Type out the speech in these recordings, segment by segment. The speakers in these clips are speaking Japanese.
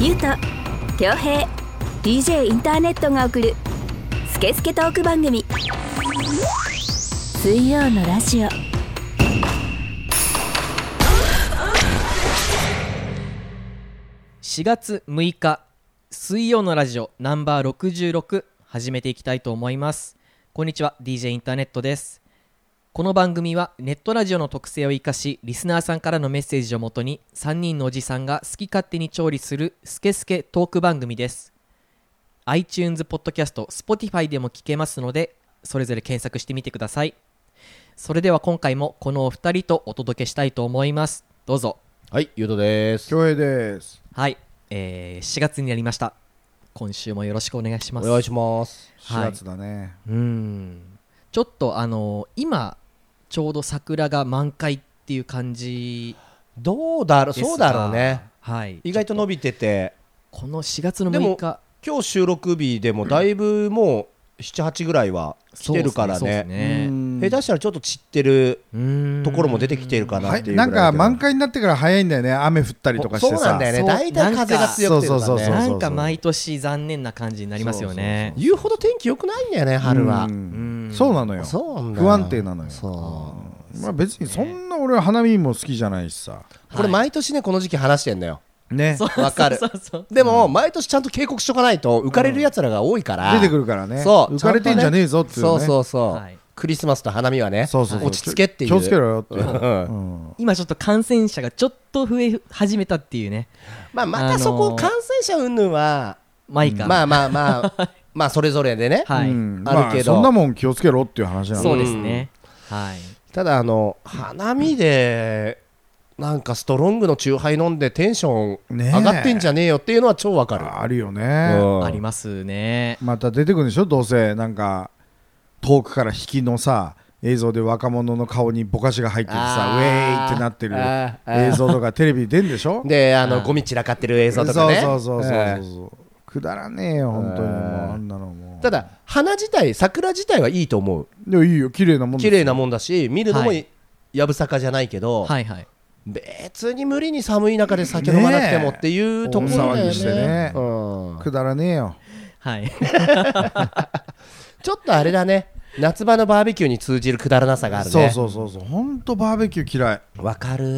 ゆうと恭平 DJ インターネットが送るスケスケトーク番組。水曜のラジオ。4月6日水曜のラジオナンバー66始めていきたいと思います。こんにちは DJ インターネットです。この番組はネットラジオの特性を生かしリスナーさんからのメッセージをもとに3人のおじさんが好き勝手に調理するスケスケトーク番組です。iTunes ポッドキャスト Spotify でも聞けますのでそれぞれ検索してみてください。それでは今回もこのお二人とお届けしたいと思います。どうぞ。はい、ゆうとです。恭平です。はい、えー、4月になりました。今週もよろしくお願いします。お願いします。4月だね、うん。ちょっとあの今ちょうど桜が満開っていう感じどうだろう、そうだろうね。はい。意外と伸びてて、この4月のでも6日今日収録日でもだいぶもう7、8ぐらいは来てるからね。ね下手したらちょっと散ってるうーん。ところも出てきてるかなはいっていうぐらない。んか満開開になってから早いんだよね雨降ったりとかしてさ。そうなんだよね。大体風が強くてるからそうそうそうそうね。なんか毎年残念な感じになりますよね。言うほど天気良くないんだよね、春は。う。うんんそうなのよ。そうなんだ。よ不安定なのよ。そまあ別にそんな俺は花見も好きじゃないしさ。う。これ毎年ね、この時期話してんのよ。ね。そうわかる。そうそうそう。でも、毎年ちゃんと警告しとかないと浮かれる奴らが多いから。出てくるからね。そう。浮かれてんじゃねえぞっていうね。そうそうそう、はい。クリスマスと花見はねそうそうそう。落ち着けっていう。気をつけろよって今ちょっと感染者がちょっと増え始めたっていうね。まあまたそこあのー感染者云々は、まあいいか。まあまあまあ まあそれぞれでね、はい、うん。あるけど。まそんなもん気をつけろっていう話なの。そうですね。はい。ただあの花見でなんかストロングのチューハイ飲んでテンション上がってんじゃねえよっていうのは超わかる、あるよね。うん。ありますね。また出てくるんでしょ？どうせ。なんか遠くから引きのさ映像で若者の顔にぼかしが入っててさウェーイってなってる映像とかテレビに出んでしょ？であのゴミ散らかってる映像とかね。そうそうそうそうええ。そうくだらねえよ本当にもうええあんなのもう。ただ花自体桜自体はいいと思う。でもいいよ綺麗なもん綺麗なもんだし見るのもはい。やぶさかじゃないけど、はいはい。別に無理に寒い中で酒飲まなくてもっていうところだよね。大騒ぎしてね。うん。くだらねえよ。はい。ちょっとあれだね。夏場のバーベキューに通じるくだらなさがあるね。そうそうそうそう。本当バーベキュー嫌い。わかる。う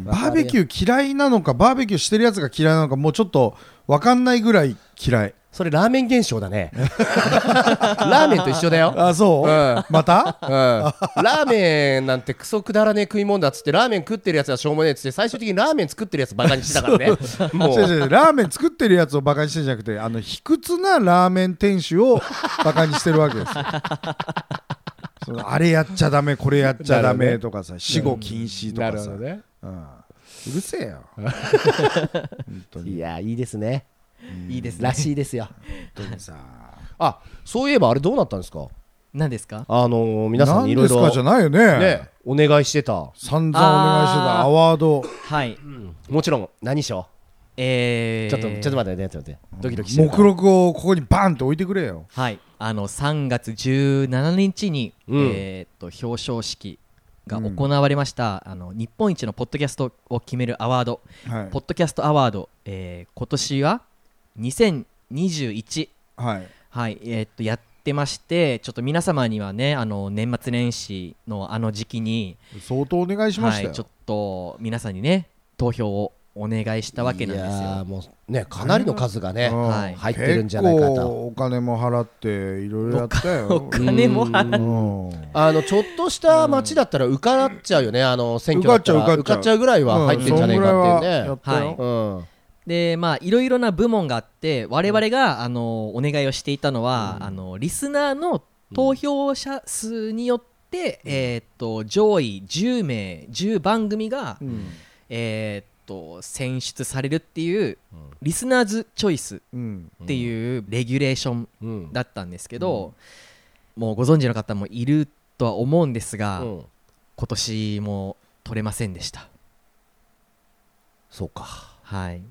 ん。バーベキュー嫌いなのかバーベキューしてるやつが嫌いなのかもうちょっと分かんないぐらい嫌い。それラーメン現象だね。ラーメンと一緒だよ。あそう、うん。また？うん、ラーメンなんてクソくだらねえ食い物だっつってラーメン食ってるやつはしょうもねえっつって最終的にラーメン作ってるやつバカにしてたからね。もう。ラーメン作ってるやつをバカにしてんじゃなくてあの卑屈なラーメン店主をバカにしてるわけです。よあれやっちゃダメこれやっちゃダメとかさ死後禁止とかさ、ね。うん、うるせえよ。本当に。いやいいですね。いいですね。らしいですよ。本当にさ。あそういえばあれどうなったんですか？何ですか？あのー皆さんにいろいろ何ですかじゃないよね。ねお願いしてた。散々お願いしてた。アワード。はい。もちろん。何賞えー、ちょっとちょっと待ってねちょっと待って。ドキドキしてる目録をここにバンって置いてくれよ。はい。あの3月17日に、うん。えーっと表彰式が行われました、あの日本一のポッドキャストを決めるアワード、はい。ポッドキャストアワード、えー今年は2021はい。はいえーっとやってましてちょっと皆様にはねあの年末年始のあの時期に相当お願いしましたよ、はい、ちょっと皆さんにね投票をお願いしたわけなんですいやーよ。もうねかなりの数がね、うん。はい。入ってるんじゃないかと。結構お金も払っていろいろやったよ。お金も払っうん。あのちょっとした町だったら受かっちゃうよね、あの選挙だったら。受かっちゃう受かっちゃう。ぐらいは入ってんじゃないかっていううんそんぐらいはやねっ。たよ。はい。うん。でまあいろいろな部門があって我々が、あのお願いをしていたのは、あのリスナーの投票者数によって、えーっと上位10名10番組が、うん。えーっと選出されるっていう、リスナーズチョイスうん。っていうレギュレーションうん。だったんですけど、もうご存知の方もいるとは思うんですが、うん。今年も取れませんでした。そうか。はい。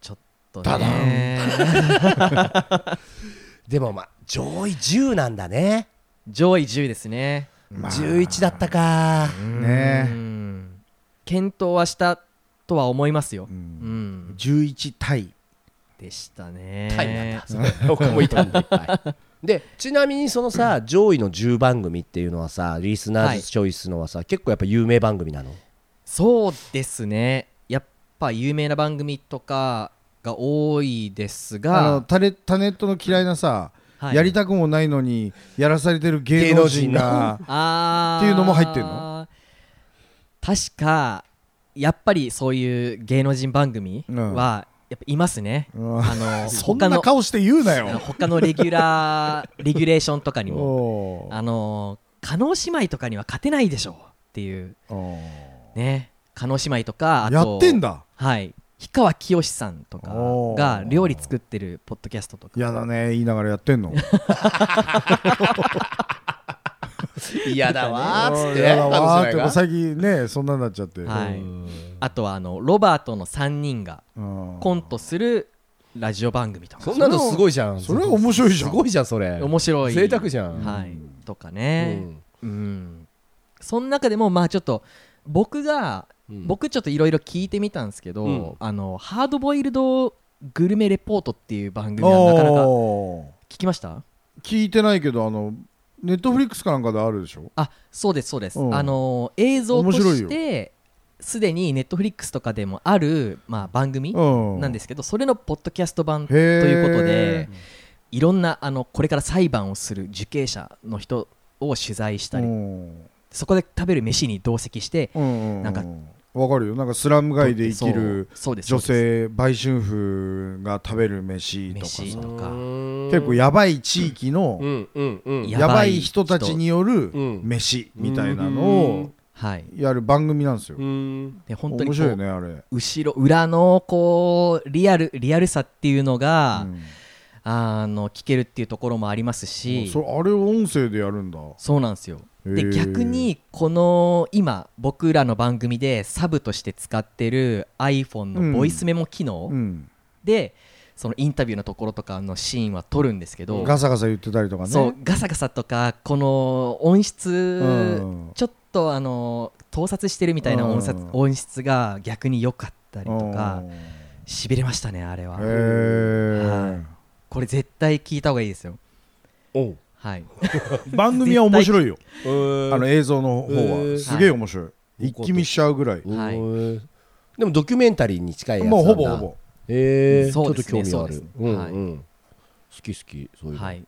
ちょっとね。でもまあ上位10なんだね。上位10ですね。まあ。11だったか。ねうん。検討はしたとは思いますよ。う、うん。ん、11対でしたね。タイなんだ。僕もいたん い。でちなみにそのさ上位の10番組っていうのはさリスナーズチョイスのはさ、結構やっぱ有名番組なの？そうですね。やっぱ有名な番組とかが多いですあのが、タレタネットの嫌いなさ、はい。やりたくもないのにやらされてる芸能人が あー。っていうのも入ってんの？確かやっぱりそういう芸能人番組うん。はやっぱいますね、うん。あの そんな他の顔して言うなよ。他の レギュラー レギュレーションとかにも。あの加納姉妹とかには勝てないでしょうっていう。ね。加納姉妹とかあとやってんだ。はい。氷川きよしさんとかが料理作ってるポッドキャストとか。やだね。言いながらやってんの 嫌だわーっつって。やだわーってあのもう最近ねそんなになっちゃって、はい。あとはあのロバートの3人がうん。コントするラジオ番組とか。そんなのすごいじゃん。それは面白いじゃん。すごいじゃんそれ。面白い。贅沢じゃん、はい、とかうね、ん。うん。その中でもまあちょっと僕が、うん。僕ちょっといろいろ聞いてみたんですけど、うん。あのハードボイルドグルメレポートっていう番組はなかなかおー。聞きました？聞いてないけどあのネットフリックスかなんかであるでしょ？あそうですそうです、うん。あの映像としてすでにネットフリックスとかでもある、まあ、番組うん。なんですけど、それのポッドキャスト版ということでいろんなあのこれから裁判をする受刑者の人を取材したり、うん。そこで食べる飯に同席してうんうんうん。なんかわかるよ。なんかスラム街で生きる女性売春婦が食べる飯とか結構やばい地域のややばい人たちによるうん飯みたいなのをはい。やる番組なんですよ。うん。で本当にこ面白いねあれ。後ろ裏のこうリアルリアルさっていうのが、うん。あの聞けるっていうところもありますし。それあれを音声でやるんだ。そうなんですよで逆にこの今僕らの番組でサブとして使ってる iPhone のボイスメモ機能うん。で、そのインタビューのところとかのシーンは撮るんですけど、ガサガサ言ってたりとかね。そうガサガサとかこの音質、うん。ちょっとあの盗撮してるみたいな音,、うん。音質が逆に良かったりとかうん。しびれましたねあれは、はい。これ絶対聞いた方がいいですよ。おうはい。番組は面白いよ。えーあの映像の方は。すげえ面白い。一気見しちゃうぐらい。でもドキュメンタリーに近いやつな。んだもうほぼほぼ。えー、ちょっとそうですね。興味ある好き好き。そういうの。はい。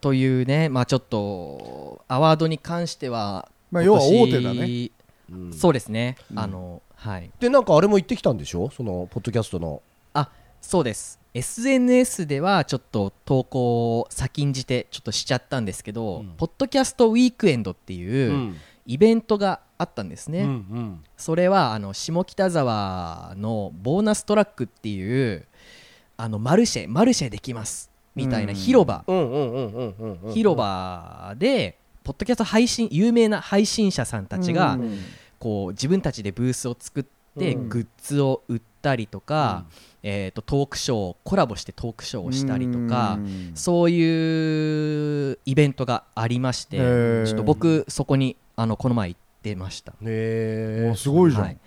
というねまあちょっとアワードに関してはまあ要は大手だね。うん。そうですね、うん。あのはい。でなんかあれも行ってきたんでしょ？そのポッドキャストの。あそうです SNS ではちょっと投稿を先んじてちょっとしちゃったんですけど、うん。ポッドキャストウィークエンドっていううん。イベントがあったんですね、うんそれはあの下北沢のボーナストラックっていうあのマルシェマルシェできますみたいなうん。広場、うんうんうんうんうんうん。広場でポッドキャスト配信有名な配信者さんたちが、うん。こう自分たちでブースを作ってうん。グッズを売ったりとか、えー、とトークショーコラボしてトークショーをしたりとか、うん。そういうイベントがありましてちょっと僕そこにあのこの前行ってました、へあすごいじゃん。はい、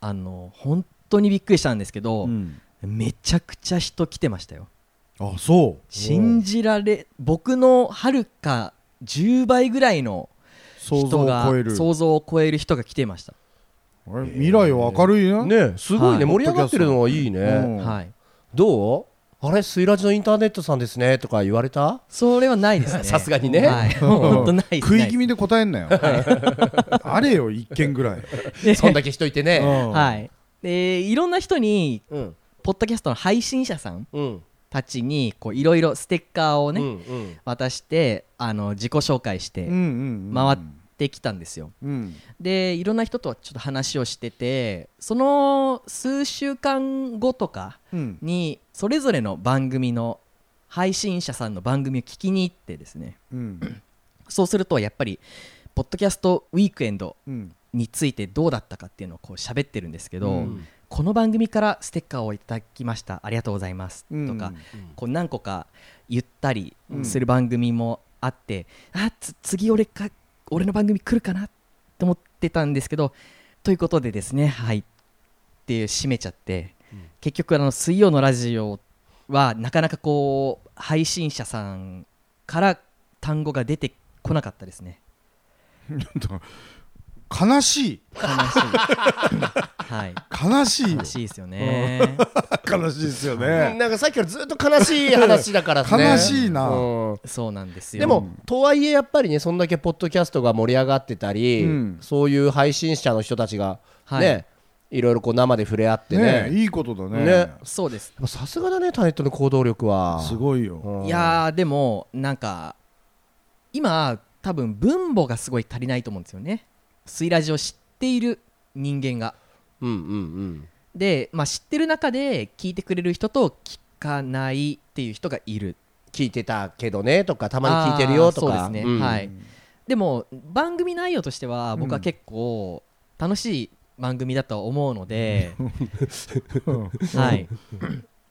あの本当にびっくりしたんですけど、うん。めちゃくちゃ人来てましたよ。あそう。信じられ僕のはるか10倍ぐらいの想像人がを超える。想像を超える人が来てました、未来は明るいなねすごいね。はい。盛り上がってるのはいいね。うん。はい。どう？あれ？スイラジのインターネットさんですねとか言われた？それはないですね。さすがにね。はい、本当ない食い気味で答えんなよ。あれよ一件ぐらい。そんだけしといてね。うん。はい。でいろんな人にうん。ポッドキャストの配信者さんうん。たちにこういろいろステッカーをね、うんうん。渡してあの自己紹介して回ってきたんですよ、うん。でいろんな人とちょっと話をしててその数週間後とかうん。にそれぞれの番組の配信者さんの番組を聞きに行ってですね。うん。そうするとやっぱりポッドキャストウィークエンドうん。についてどうだったかっていうのをこう喋ってるんですけど、うん。この番組からステッカーをいただきました。ありがとうございます。うん。とか、こう何個か言ったりうん。する番組もあって、あつ次俺か俺の番組来るかなと思ってたんですけどということでですねはい。っていう締めちゃって、結局あの水曜のラジオはなかなかこう配信者さんから単語が出てこなかったですね 悲しい。悲しい。はい。悲しいよ。悲しいですよね。悲しいですようんね。なんかさっきからずっと悲しい話だからね。悲しいな。うん。そうなんですよ。でもとはいえやっぱりねそんだけポッドキャストが盛り上がってたり、うん。そういう配信者の人たちがはい。ね、い、ろいろこう生で触れ合ってね。ねいいことだね。ね。そうです。さすがだねタネットの行動力は。すごいよ。うん。いやーでもなんか今多分分母がすごい足りないと思うんですよねスイラジを知っている人間が。うんうんうん。で、まあ、知ってる中で聞いてくれる人と聞かないっていう人がいる。聞いてたけどねとかたまに聞いてるよとか。そうですね、ん。はい。でも番組内容としては僕は結構楽しい番組だと思うので、はい、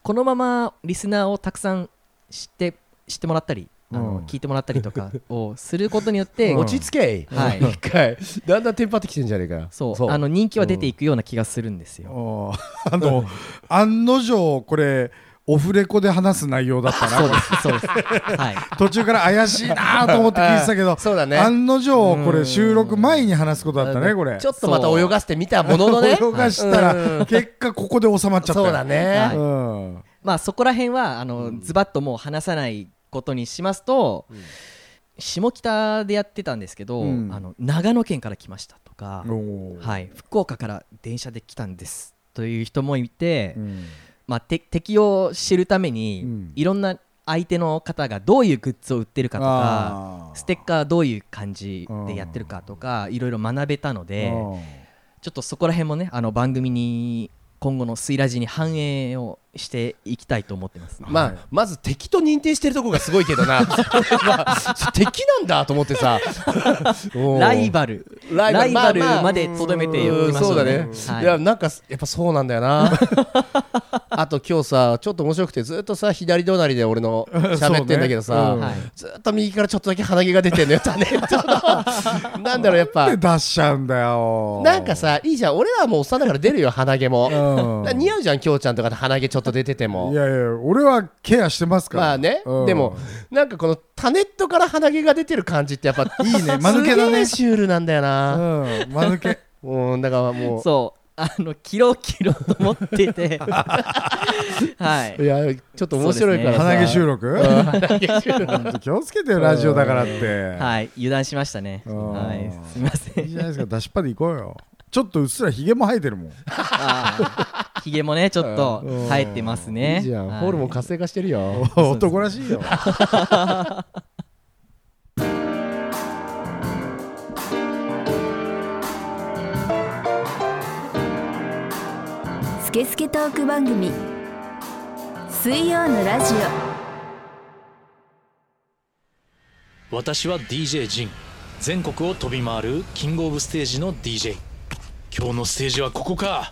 このままリスナーをたくさん知って知ってもらったりあの、うん。聞いてもらったりとかをすることによって、うん。落ち着け。はい。一回。だんだんテンパってきてんじゃねえか。よそう。あの人気は出ていくような気がするんですよ。あの案の定これオフレコで話す内容だったな。そうです、そうです。はい。途中から怪しいなと思って聞いてたけどそうだね。案の定これ収録前に話すことだったねこれ。ちょっとまた泳がせてみたもののね。泳がしたら結果ここで収まっちゃったよ。そうだね、はい。うんまあそこら辺はあの、ズバッともう話さないことにしますと、下北でやってたんですけど、うん。あの長野県から来ましたとか、はい、福岡から電車で来たんですという人もいて、うん。まあ、て敵を知るために、うん。いろんな相手の方がどういうグッズを売ってるかとかステッカーどういう感じでやってるかとかいろいろ学べたのでうんちょっとそこら辺もねあの番組に今後の「スイラジ」に反映をしていきたいと思ってます。まあ、まず敵と認定してるとこがすごいけどな、まあ、敵なんだと思ってさ。ライバル。ラライバルまでとどめておきましょうねそうだね、はい。い、やなんかやっぱそうなんだよな。あと今日さちょっと面白くてずっとさ左隣で俺の喋ってんだけどさ、ね。うん。はい。ずっと右からちょっとだけ鼻毛が出てんのよタネなんだろうやっぱ。出しちゃうんだよ。なんかさいいじゃん。俺らはもうおっさんだから出るよ鼻毛も、うん。似合うじゃんきょうちゃんとかで鼻毛ちょっと出てても。いやいや俺はケアしてますから。まあね、うん。でもなんかこのタネットから鼻毛が出てる感じってやっぱ いいね間抜けだね。すげえシュールなんだような、ん間抜け。うん、だからもう。そう。あの切ろう切ろうと思ってて。はい。いやちょっと面白いからさ。鼻毛収録？気をつけてよラジオだからって。はい。油断しましたね。うん。はい。すみません。いいじゃないですか。出しっぱで行こうよ。ちょっとうっすらひげも生えてるもん。あーひげもねちょっと生えてますね。いいじゃん、はい。ホルモン活性化してるよ。男らしいよ。スケスケトーク番組。水曜のラジ私は DJ ジン。全国を飛び回るキングオブステージの DJ 今日のステージはここか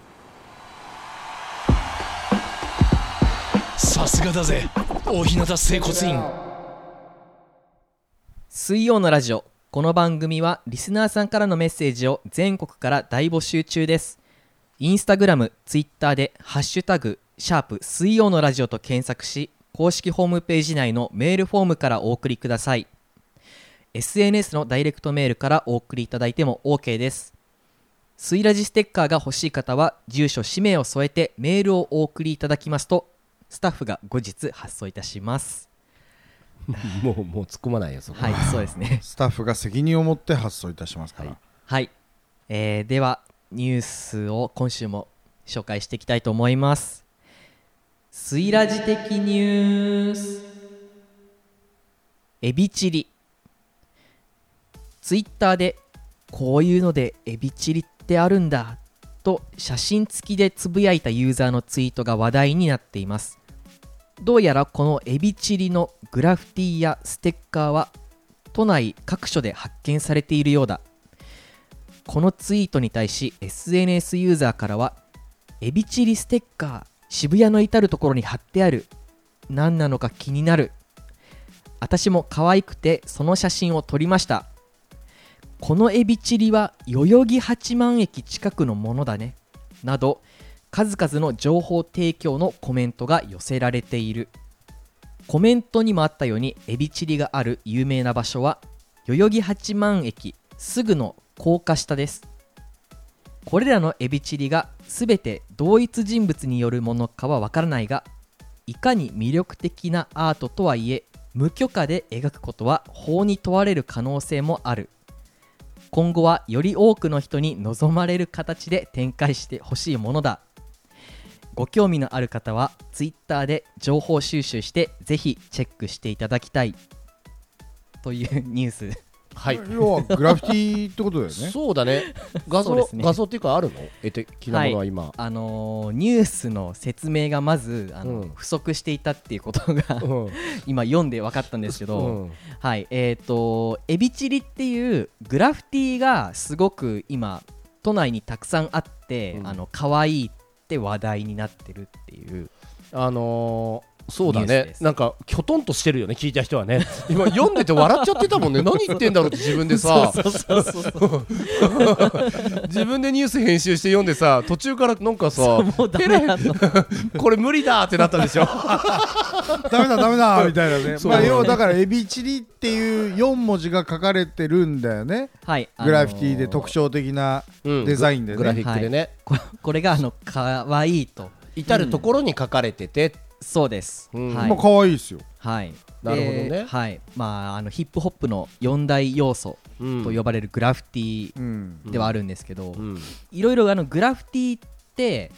さすがだぜ。大日向整骨院。水曜のラジオ。この番組はリスナーさんからのメッセージを全国から大募集中です。インスタグラム、ツイッターで「ハッシュタグシャープ水曜のラジオ」と検索し公式ホームページ内のメールフォームからお送りください。SNS のダイレクトメールからお送りいただいても OK です。スイラジステッカーが欲しい方は住所氏名を添えてメールをお送りいただきますとスタッフが後日発送いたします。もうもう突っ込まないよそこ。はいそうですね。スタッフが責任を持って発送いたしますから、はい、えーではニュースを今週も紹介していきたいと思います。スイラジ的ニュース。エビチリ。ツイッターでこういうのでエビチリってあるんだと写真付きでつぶやいたユーザーのツイートが話題になっていますどうやらこのエビチリのグラフィティやステッカーは都内各所で発見されているようだ。このツイートに対し SNS ユーザーからはエビチリステッカー渋谷の至る所に貼ってある。何なのか気になる。私も可愛くてその写真を撮りました。このエビチリは代々木八幡駅近くのものだね。など数々の情報提供のコメントが寄せられている。コメントにもあったようにエビチリがある有名な場所は代々木八幡駅すぐの高架下です。これらのエビチリが全て同一人物によるものかはわからないがいかに魅力的なアートとはいえ無許可で描くことは法に問われる可能性もある。今後はより多くの人に望まれる形で展開してほしいものだ。ご興味のある方は Twitter で情報収集してぜひチェックしていただきたい。というニュース。はい。要はグラフィティってことだよね。そうだね。画像そうですね。画像っていうかあるの？絵的なものは今、あのーニュースの説明がまずあの、うん。不足していたっていうことがうん。今読んで分かったんですけど、うん。はい。えっ、とエビチリっていうグラフィティがすごく今都内にたくさんあって、うん。あの可愛いって話題になってるっていう。あのーそうだね。なんかきょとんとしてるよね聞いた人はね。今読んでて笑っちゃってたもんね。何言ってんだろうって自分でさ。自分でニュース編集して読んでさ途中からなんかさこれ無理だってなったんでしょダメだダメだみたいなね要はだからエビチリっていう4文字が書かれてるんだよねはいグラフィティであのー特徴的なうんデザインでねグラフィックでね、ここれがあの可愛いと至る所に書かれてて、そうです、うん。はい。まあ可愛いですよ。はい、なるほどね。ではい。まあ、あのヒップホップの4大要素うん。と呼ばれるグラフィティうん。ではあるんですけど、うん。いろいろあのグラフィティって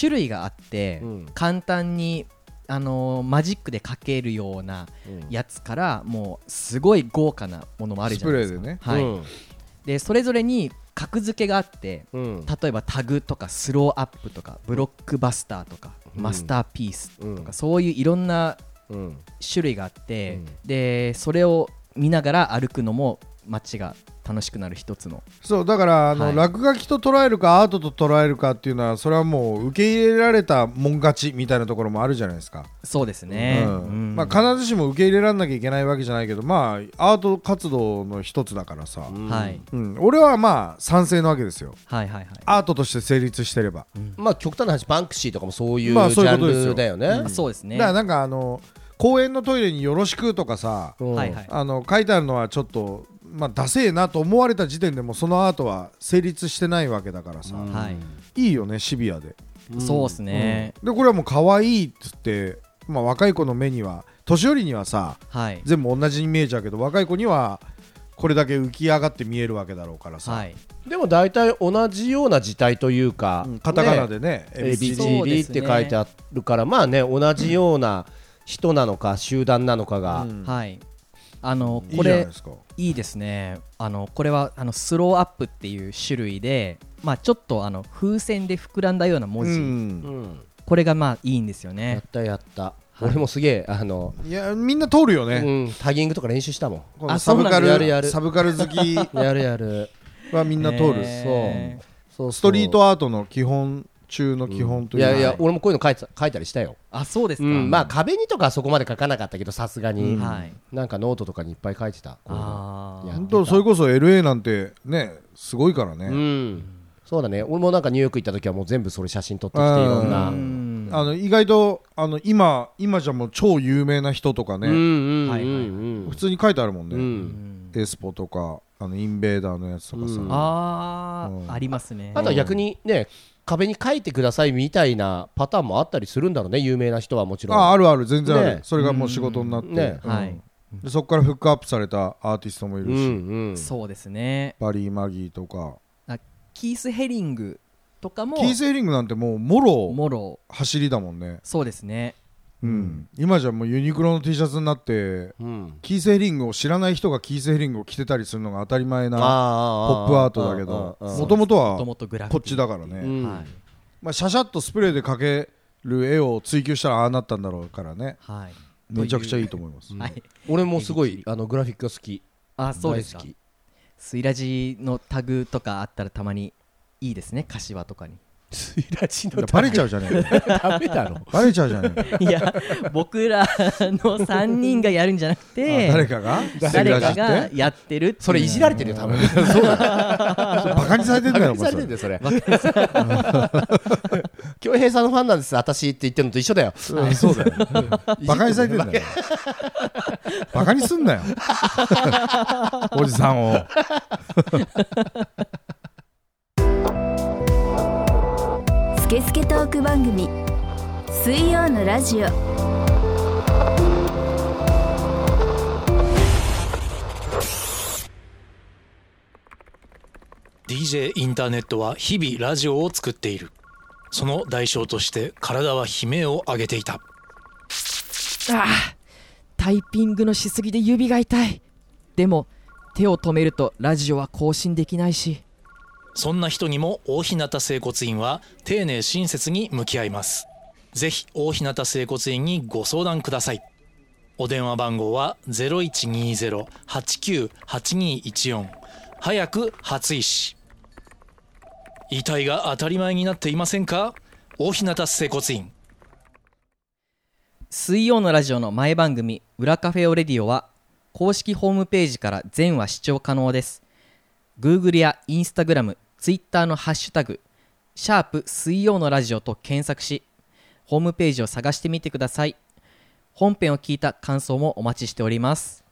種類があって、うん。簡単にあのマジックで描けるようなうん。やつからもうすごい豪華なものもあるじゃないですか。スプレーでね。はい。うん。でそれぞれに格付けがあってうん。例えばタグとかスローアップとかブロックバスターとか、うん。マスターピースとか、うん。そういういろんなうん。種類があって、うん。でそれを見ながら歩くのも街が楽しくなる一つの。そうだからあの、はい。落書きと捉えるかアートと捉えるかっていうのはそれはもう受け入れられたもん勝ちみたいなところもあるじゃないですか、そうですね、うん。うん。まあ、必ずしも受け入れられなきゃいけないわけじゃないけどまあアート活動の一つだからさ、うん。はい。うん、俺はまあ賛成なわけですよ。はいはいはい。アートとして成立してれば、まあ極端な話バンクシーとかもそういうジまあそういうャことですよ。ンルだよね、あそうですね。だからなんかあの公園のトイレによろしくとかさうん。はいはい。あの書いてあるのはちょっとまあダセえなと思われた時点でもうそのアートは成立してないわけだからさ、うん。はい。いいよねシビアで、そうですね、でこれはもう可愛いっつって、まあ、若い子の目には年寄りにはさはい。全部同じイメージだけど若い子にはこれだけ浮き上がって見えるわけだろうからさ、はい。でも大体同じような字体というか、うんカタカナねでねエビチそうですねリって書いてあるから、まあね同じような人なのか集団なのかが、うん。はい。あのいいこれじゃないいいですね。あのこれはあのスローアップっていう種類でまあちょっとあの風船で膨らんだような文字、うん。うんこれがまあいいんですよやねったやった、はい。俺もすげえあの、いやみんな通るようね、ん、タギングとか練習したもこのあサブカルそうなんだ。やるやる。サブカル好き。ん やるやる。はみんな通る、へそうそう。ストリートアートの基本中の基本というか、い。やいや、はい俺もこういうの書いてた書いたりしたよ、あそうですか、うん、まあ壁にとかはそこまで書かなかったけどさすがに、はい。なんかノートとかにいっぱい書いてた。こういうのあーいや本当それこそ LA なんてねすごいからね、うん。そうだね。俺もなんかニューヨーク行った時はもう全部それ写真撮ってきていうんろんな。うん。あの意外とあの今今じゃもう超有名な人とかね、うんうんはいはいうん普通に書いてあるもんね、ううん。んエスポとかあのインベーダーのやつとかさ、うん。あー、うん。ありますね。あとは逆にね壁に書いてくださいみたいなパターンもあったりするんだろうね有名な人はもちろん。ああるある。全然ある、ね。それがもう仕事になって、ね。うん。はい。でそこからフックアップされたアーティストもいるし、うんうんそうですね。バリー・マギーとか。キース・ヘリングとかもキース・ヘリングなんてもうもろもろ。走りだもんね。そうですねうん、今じゃもうユニクロの T シャツになってうん。キーセーリングを知らない人がキーセーリングを着てたりするのが当たり前なポあップアートだけどもともともとはこっちだからね、うん。はい。まあ、シャシャッとスプレーで描ける絵を追求したらああなったんだろうからね。はい。めちゃくちゃいいと思います、はい。俺もすごいあのグラフィックが好き。あそうですか。大好き。スイラジのタグとかあったらたまにいいですね柏とかにスイラジいやバレちゃうじゃねえか ダメだろ。バレちゃうじゃねえかいや僕らの3人がやるんじゃなくて誰かが？誰かがやってるそれいじられてるよ多分。ジってバカにされてんだよおバカに前されてんだよそれ。恭平さんのファンなんです私って言ってるのと一緒だよ。そうだよ。バカにされてんだよ。バカにすんなよ。おじさんをケスケトーク番組水曜のラジオ「DJ インターネットは日々ラジオを作っている。その代償として体は悲鳴を上げていた。ああタイピングのしすぎで指が痛い。でも手を止めるとラジオは更新できないしそんな人にも大日向整骨院は丁寧親切に向き合います。ぜひ大日向整骨院にご相談ください。お電話番号は0120-898214早く初医師。遺体が当たり前になっていませんか？大日向整骨院。水曜のラジオの前番組「裏カフェオレディオ」は公式ホームページから全話視聴可能です。Google や Instagram、Twitter のハッシュタグ「シャープ水曜のラジオ」と検索しホームページを探してみてください。本編を聞いた感想もお待ちしております。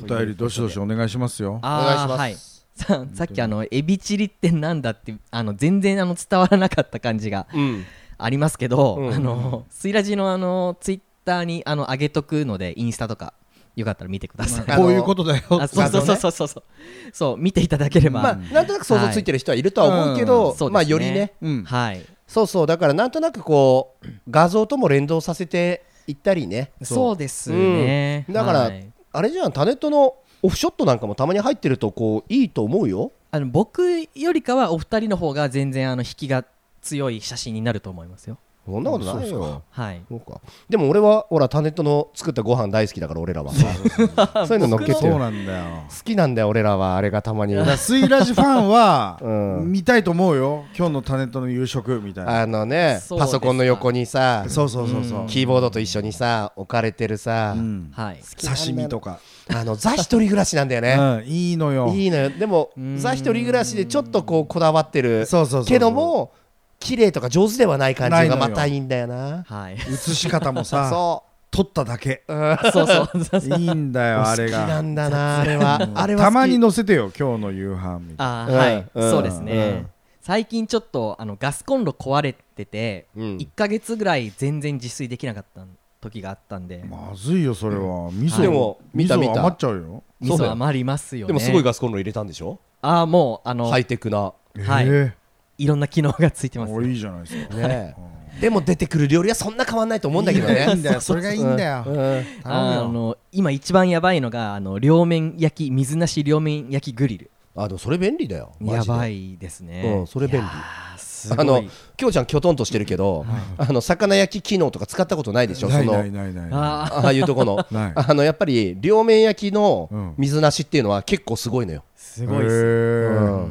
お便りどしどしお願いしますよ。お願いします。はい。ささっきあのエビチリってなんだってあの全然あの伝わらなかった感じがうん。ありますけど、うん。あのスイラジのあのツイッターにあの上げとくのでインスタとかよかったら見てください、あのこういうことだよ。あそうそうそうそう。そうそう。そう見ていただければ、まあなんとなく想像ついてる人はいるとは思うけど、うんそうですね。まあよりね。うん。はい。そうそう。だからなんとなくこう画像とも連動させていったりね。そうですね、うん。だからはい。あれじゃんタネットのオフショットなんかもたまに入ってるとこういいと思うよ。あの僕よりかはお二人の方が全然あの引きが強い写真になると思いますよそんなことないよ。はい。そうか。でも俺はほらタネットの作ったご飯大好きだから俺らは。そういうの乗っけてそうるなんだよ。好きなんだよ俺らはあれがたまに。スイラジファンは うん。見たいと思うよ。今日のタネットの夕食みたいな。あのねパソコンの横にさそうそうそうそう。キーボードと一緒にさ置かれてるさうん。はい。刺身とか。あのザ一人暮らしなんだよね。うんいいのよ。いいのよ。でもうん。ザ一人暮らしでちょっとこうこだわってる。そうそうそう。けども綺麗とか上手ではない感じがまたいいんだよな。はい。写し方もさ そ撮っただけ。ううんそうそう。いいんだよあれ好きながんだなあれは。あれは好き。たまに載せてよ今日の夕飯みたいうんあーはい、うんそうですね、うん。最近ちょっとあのガスコンロ壊れてて、うん。1ヶ月ぐらい全然自炊できなかった時があったんで、なまずいよそれは。味噌でも見た味噌見た。余っちゃうよ。味噌余りますよね。でもすごいガスコンロ入れたんでしょ？ああもうあの、ハイテクな。はい。えいろんな機能がついてます。いいじゃないですか。ね。でも出てくる料理はそんな変わんないと思うんだけどね。いいんだよ。それがいいんだよ。うん頼あの今一番やばいのがあの両面焼き水なし両面焼きグリル。あでもそれ便利だよ。やばいですね、うんそれ便利。あのきょうちゃんきょとんとしてるけどあの魚焼き機能とか使ったことないでしょ？ないそのないないないあああいうとこの。あのやっぱり両面焼きのうん。水なしっていうのは結構すごいのよ、ーすごいです、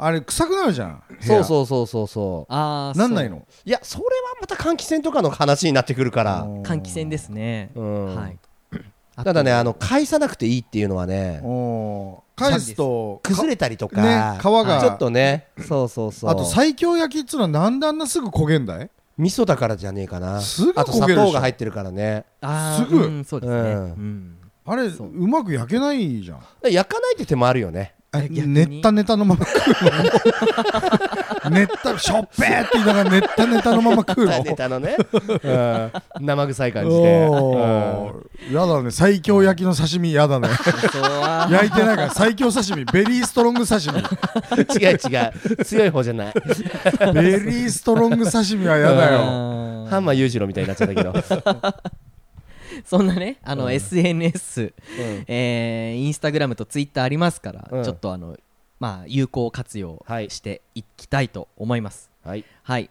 あれ臭くなるじゃんそうそうそうそうそう。ああなんないの？いやそれはまた換気扇とかの話になってくるから、換気扇ですね、うん。はい。ただねあの返さなくていいっていうのはね返すと崩れたりとか、ね皮が。ちょっとね。そうそうそう。あと最強焼きっつうのはなんであんなすぐ焦げんだい？味噌だからじゃねえかな。すぐあと砂糖が入ってるからね。すぐ。うんそうですね、うん。うん。あれうまく焼けないじゃん。焼かないって手もあるよねあ逆に。ねったねたのままネタしょっぺーって言いながらネタネタのまま食うの。ネタのね、う ん生臭い感じで、おー。やだね。最強焼きの刺身やだね。焼いてないから。最強刺身。ベリーストロング刺身。うん違う違う。強い方じゃない。ベリーストロング刺身はやだよ。うんハンマー裕次郎みたいになっちゃったけど、そんなねあの、うん。SNS、うん。えーインスタグラムとツイッターありますから、うん。ちょっとあのまあ有効活用はいしていきたいと思います。はい。はい。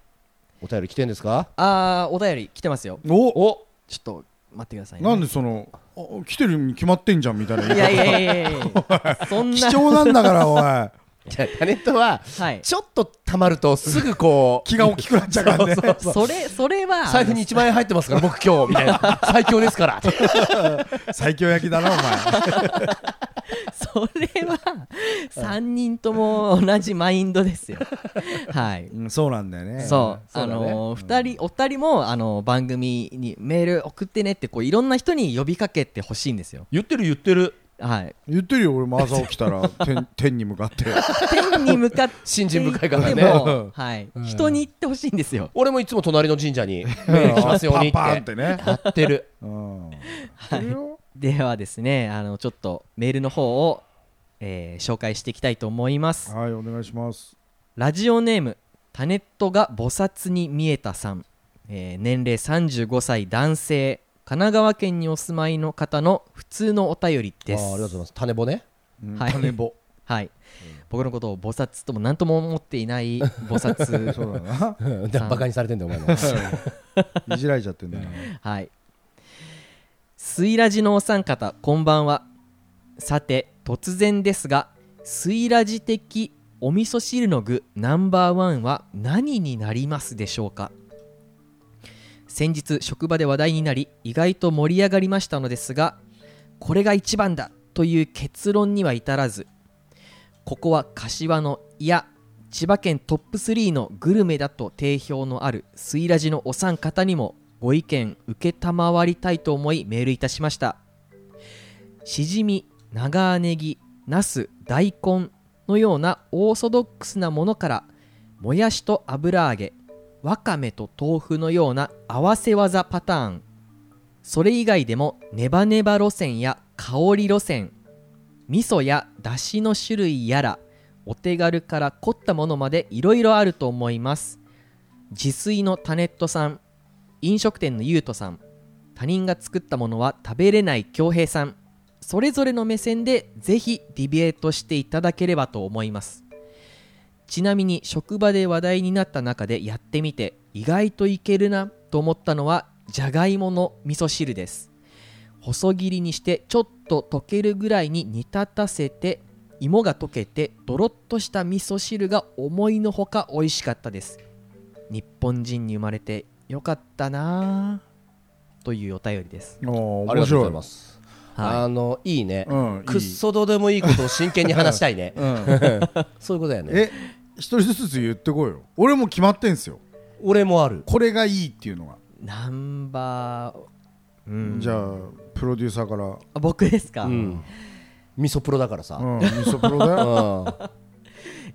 お便り来てんですか？あーお便り来てますよ。おお。ちょっと待ってくださいね。なんでそのあ来てるに決まってんじゃんみたいない言いやいやいやいやいや。そんな。貴重なんだからおい じゃあタネットははい。ちょっとたまるとすぐこう 気が大きくなっちゃうからね。そ れそれは財布に1万円入ってますから僕今日みたいな。最強ですから。最強焼きだなお前。それは3人とも同じマインドですよ。はい。うんそうなんだよね。そう、そうだね。あのー二人お二人もあの番組にメール送ってねってこういろんな人に呼びかけてほしいんですよ。言ってる言ってるはい。言ってるよ俺も朝起きたら。天天に向かって。天に向かって信心深いからね。はい、人に言ってほしいんですよ。俺もいつも隣の神社にメール来ますようにっパンパンてってね。やってる。うん。はい。ではですね、あのちょっとメールの方を、えー紹介していきたいと思います。はいお願いします。ラジオネームタネットが菩薩に見えたさん、えー年齢35歳男性神奈川県にお住まいの方の普通のお便りです。あーありがとうございます。種骨うんはい。種棒 はい、僕のことを菩薩とも何とも思っていない菩薩。そうだな。バカにされてんだよお前もいじられちゃってんだよ。はい。スイラジのお三方こんばんは。さて突然ですがスイラジ的お味噌汁の具ナンバーワンは何になりますでしょうか？先日職場で話題になり意外と盛り上がりましたのですがこれが一番だという結論には至らずここは柏のいや千葉県トップ3のグルメだと定評のあるスイラジのお三方にもご意見承りたいと思いメールいたしました。しじみ長ネギナス大根のようなオーソドックスなものからもやしと油揚げわかめと豆腐のような合わせ技パターン。それ以外でもネバネバ路線や香り路線味噌やだしの種類やらお手軽から凝ったものまでいろいろあると思います。自炊のタネットさん飲食店のゆうとさん他人が作ったものは食べれない恭平さんそれぞれの目線でぜひディベートしていただければと思います。ちなみに職場で話題になった中でやってみて意外といけるなと思ったのはじゃがいもの味噌汁です。細切りにしてちょっと溶けるぐらいに煮立たせて芋が溶けてドロッとした味噌汁が思いのほか美味しかったです。日本人に生まれてよかったなぁというお便りです、ありがとうござ白いいます。はあのいいね。くっそどうでもいいことを真剣に話したいね。うん。そういうことだよね。え一人ずつ言ってこいよ。俺も決まってんすよ。俺もある。これがいいっていうのが。い、ナンバー、うん、じゃあプロデューサーから。あ僕ですか、うん。味噌プロだからさ。うん味噌プロだうよん。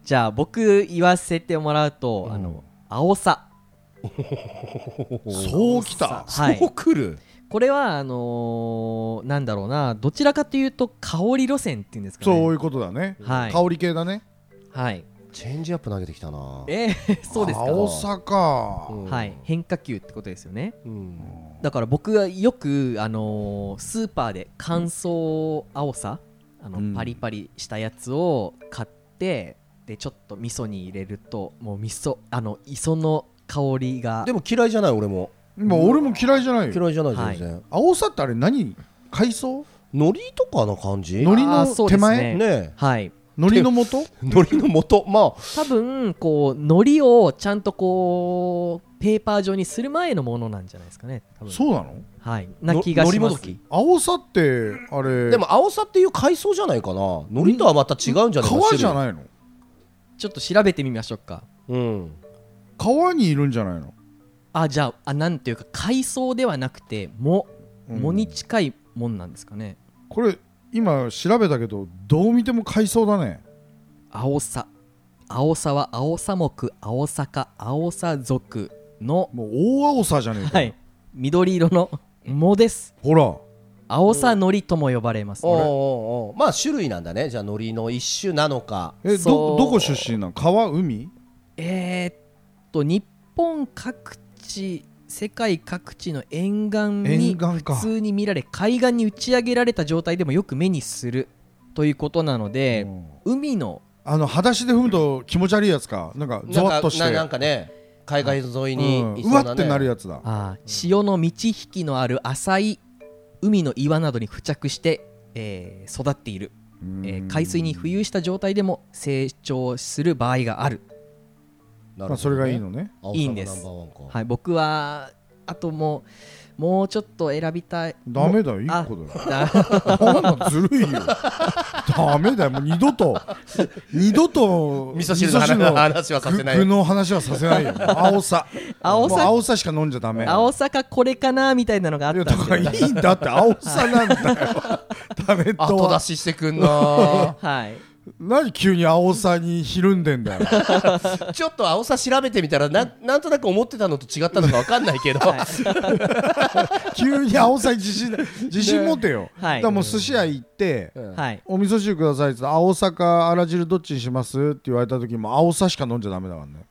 じゃあ僕言わせてもらうと、あの青さ。そうきた。はい。そうくるこれはあのーなんだろうなどちらかというと香り路線っていうんですかね。そういうことだね。はい。香り系だね。はい。チェンジアップ投げてきたな。えー、そうですか。青さかうん。はい。変化球ってことですよね。うん。だから僕はよく、あのースーパーで乾燥青さあの、うん。パリパリしたやつを買ってでちょっと味噌に入れるともう味噌あの磯の香りが。でも嫌いじゃない俺もまあ俺も嫌いじゃないよ。嫌いじゃないはい。全然。青さってあれ何海藻？海苔とかの感じ海苔の手前ねねはい海苔の元え海苔の元まあ多分こう海苔をちゃんとこうペーパー状にする前のものなんじゃないですかね多分そうなのはいな気がします青さってあれでも青さっていう海藻？じゃないかな海苔とはまた違うんじゃないかい川じゃないのちょっと調べてみましょうかうん川にいるんじゃないのあじゃああなんていうか海藻ではなくて藻うん。藻に近いもんなんですかね。これ今調べたけどどう見ても海藻だね。青さ青沢青さ木青坂青さ族のもう大青さじゃねえか、はい。緑色の藻です。ほら。青さのりとも呼ばれます。おうおうおう。まあ種類なんだね。じゃあ海苔の一種なのか。えそう。どどこ出身なの？川海？えー、っと日本各地世界各地の沿岸に沿岸か。普通に見られ海岸に打ち上げられた状態でもよく目にするということなので、海のあの裸足で踏むと気持ち悪いやつか？なんかゾワッとして。なんかななんかね海岸沿いうん。にいうそうなね。わってなるやつだ。潮の満ち引きのある浅い海の岩などに付着して、えー育っている、えー海水に浮遊した状態でも成長する場合がある、ね。まあそれがいいのね。青いいんです。ナンバーワンか。はい、僕はあともうもうちょっと選びたい。ダメだよもう一個だよ。なんずるいよ。ダメだよもう二度と。二度と味噌汁の話はさせない。具の話はさせないよ。青さ。青さ。青さしか飲んじゃダメ青坂これかなみたいなのがあっいやだからいいんだって青さなんだよ。タネット後出はししてくんなはい何急に青さにひるんでんだよ。ちょっと青さ調べてみたらなんなんとなく思ってたのと違ったのかわかんないけど、急に青さに自信自信持てよ、はい。だからもう寿司屋行って、うん。はい。お味噌汁くださいって言ったら青さかあら汁どっちにしますって言われた時も青さしか飲んじゃダメだからね。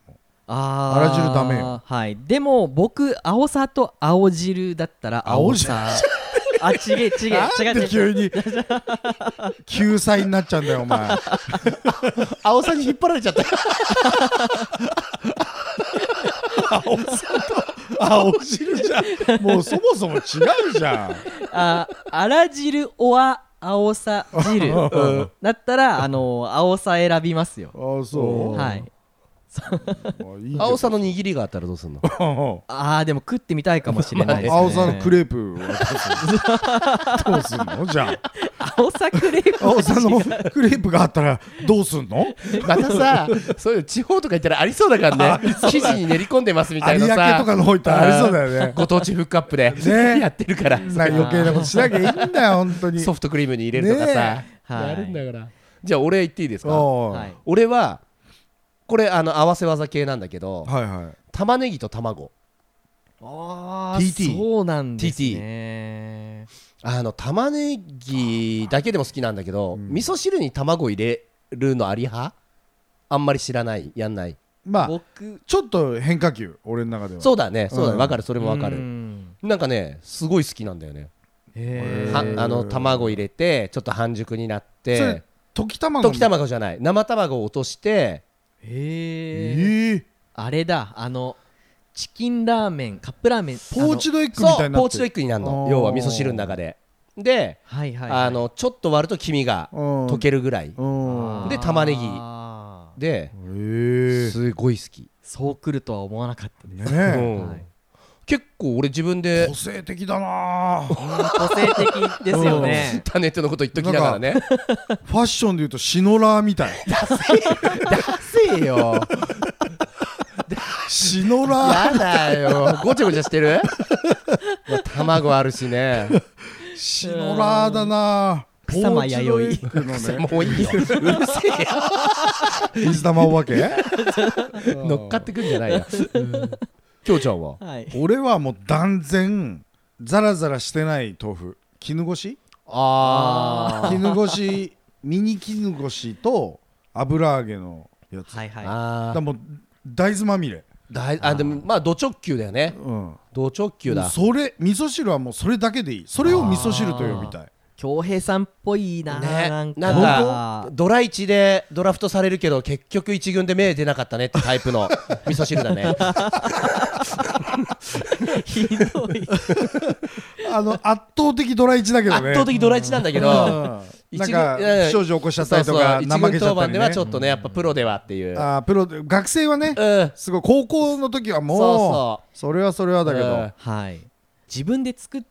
あー。あら汁ダメよ。はい。でも僕青さと青汁だったら青さあちげえ。ちげえ違う違うで急に。救済になっちゃうんだよお前。青さに引っ張られちゃった。青汁じゃん。もうそもそも違うじゃん。ああら汁おわ青さ汁。だったらあの青さ選びますよ。あそう。はい青さの握りがあったらどうすんの？あーでも食ってみたいかもしれないですね。青さのクレープはどうすんの？じゃ青さクレープ。あ青さのクレープがあったらどうすんの？またさそういう地方とか行ったらありそうだからね。生地に練り込んでますみたい有明なさとかの方行ったらありそうだよね。ご当地フックアップでね。やってるから。余計なことしなきゃいいんだよ本当に。ソフトクリームに入れるとかさ、ねはい。やるんだから。じゃあ俺言っていいですか？はい。俺はこれあの合わせ技系なんだけどはいはい。玉ねぎと卵。あ TT そうなんですね。あの玉ねぎだけでも好きなんだけど、うん。味噌汁に卵入れるのあり派？あんまり知らないやんない。まあ僕ちょっと変化球俺の中では。そうだねそうだね。うん。わかるそれもわかうるん。なんかねすごい好きなんだよね。へー。はあの卵入れてちょっと半熟になっそれて溶き卵溶き卵じゃない。生卵を落としてへえええあれだあのチキンラーメンカップラーメンポーチドエッグみたいになってポーチドエッグになるの。要は味噌汁の中で。であのはいはい、はい、あのちょっと割ると黄身がうん溶けるぐらい。うん。で玉ねぎ。でええすごい好き。そう来るとは思わなかったです、うねんはい結構俺自分で個性的だな。ぁ個性的ですよね。タネットのこと言っときながらね。ファッションでいうとシノラーみたい。ダセえよ。シノラやだよ。ごちゃごちゃしてる？まあ卵あるしね。ーシノラーだな。ぁ草間彌生。のねもういいようるせえよ水玉お化け？乗っかってくんじゃないよきょうちゃんは？はい。俺はもう断然ザラザラしてない豆腐。絹ごし？あ絹ごしミニ絹ごしと油揚げのやつ、はいはい。あだもう大豆まみれ、だいあでもまあド直球だよね。うん、ド直球だ。それ味噌汁はもうそれだけでいい。それを味噌汁と呼びたい恭平さんっぽいな、ね。なんか。なんかドラ1でドラフトされるけど結局一軍で目出なかったねってタイプの 味噌汁だね。ひどい。あの圧倒的ドラ1だけどね。圧倒的ドラ1なんだけどうん。なんか一軍不祥事起こしちゃったりとかそうそう一軍怠けちゃ当番ではったりねちょっとねやっぱプロではっていう。あープロで学生はねうん。すごい高校の時はもうそう。それはそれはだけど、うん。はい。自分で作っ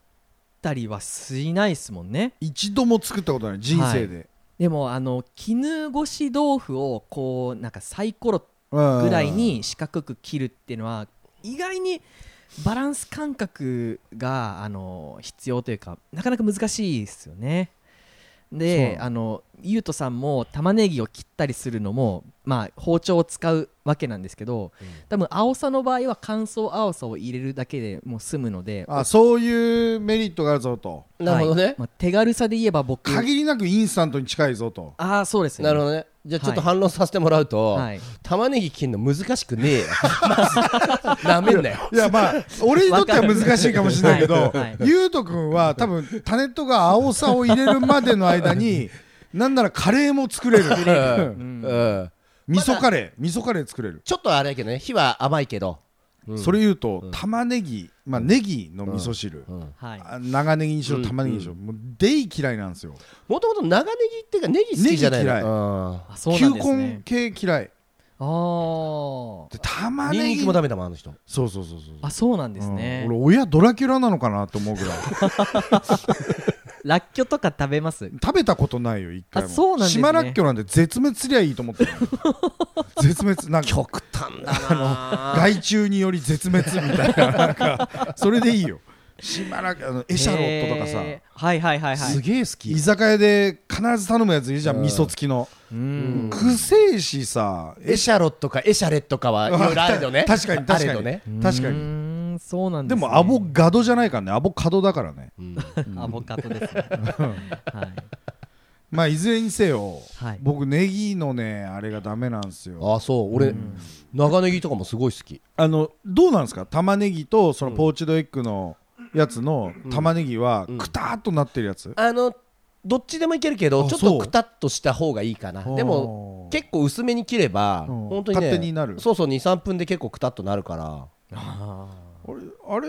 たりはしないですもんね。一度も作ったことない人生で、でもあの絹ごし豆腐をこうなんかサイコロうんぐらいに四角く切るっていうのは意外にバランス感覚があの必要というかなかなか難しいですよね。であのゆうとさんも玉ねぎを切ったりするのもまあ、包丁を使うわけなんですけど、多分青さの場合は乾燥青さを入れるだけでもう済むのであそういうメリットがあるぞと。なるほどね、はい。まあ、手軽さで言えば僕限りなくインスタントに近いぞと。ああそうですね。なるほどね。じゃあちょっと反論させてもらうと、はい。玉ねぎ切るの難しくねえよ。なめんなよ。いやまあ俺にとっては難しいかもしれないけどはい。はい。ゆうとくんは多分タネットが青さを入れるまでの間に なんならカレーも作れる。うん。うん味噌カレー味噌カレー作れる。ちょっとあれやけどね。火は甘いけど、うん。それ言うと玉ねぎまあネギの味噌汁。うん。はい。あ長ネギにしろうん。玉ねぎにしろもうデイ嫌いなんですよ。もともと長ネギっていうかネギ好きじゃないの？ネギ嫌い。球根系嫌い。あー。で玉ねぎ。ニクもダメだもんあの人。そうそうそうそう。あそうなんですね、うん。俺親ドラキュラなのかなって思うぐらい らっきょとか食べます？食べたことないよ一回も。あそうなんですね。島らっきょなんて絶滅すりゃいいと思ってる 絶滅なんか極端だな。害虫により絶滅みたいななんかそれでいいよ。島らっきょあのエシャロットとかさ。へー。はいはいはいはい。すげえ好き。居酒屋で必ず頼むやついるじゃんうん。味噌付きの。うん。くせえしさ。エシャロットかエシャレットかはいろいろあるよね。確かに確かに。あれどね、確かにそうなんでね。もアボガドじゃないからね。アボカドだからね。うん。アボカドですね。はい。まあいずれにせよはい。僕ネギのねあれがダメなんですよ。あそう。俺、長ネギとかもすごい好き。あのどうなんですか？玉ねぎとそのポーチドエッグのやつの玉ねぎはうん。くたーっとなってるやつ？あのどっちでもいけるけどちょっとくたっとした方がいいかな。でもも結構薄めに切ればうん。本当にね勝手になる。そうそう23分で結構くたっとなるから。ああれあれ